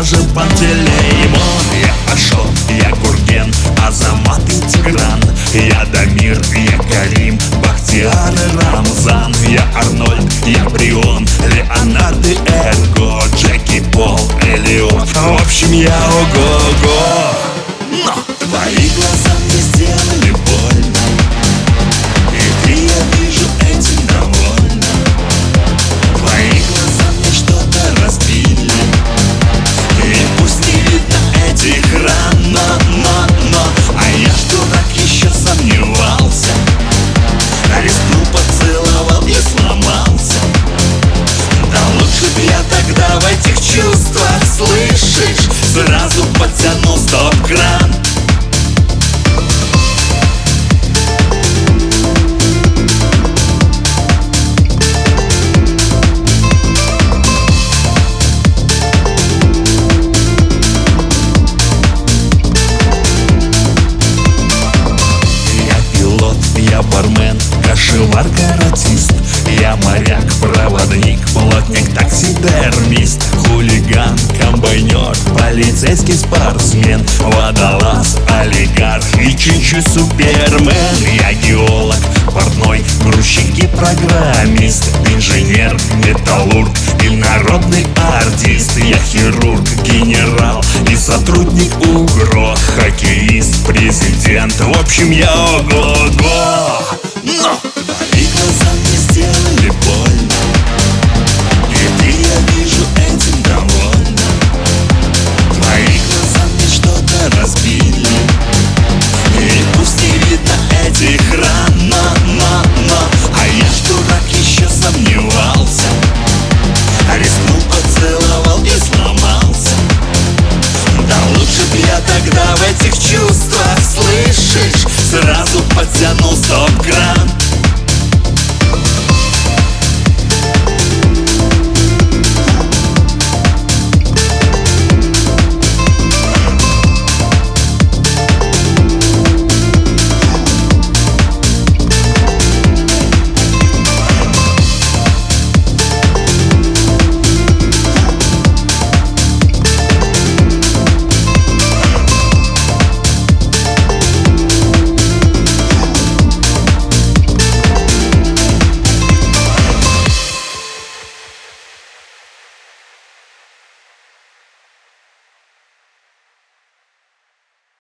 даже Пантелеймон Я Ашот, я Гурген, Азамат и Тигран. Я Дамир, я Карим, Бахтияр и Рамзан. Я Арнольд, я Брион, Леонард и Эрго Джеки Пол, Элиот. В общем, я ого-го кошевар, каратист Я моряк, проводник, плотник, таксидермист Хулиган, комбайнер, полицейский спортсмен Водолаз, олигарх и чуть-чуть супермен. Я геолог, портной, грузчик и программист Инженер, металлург и народный артист. Я хирург, генерал и сотрудник УГРО Хоккеист, президент, в общем я ого-го Сразу подтянул сто грамм.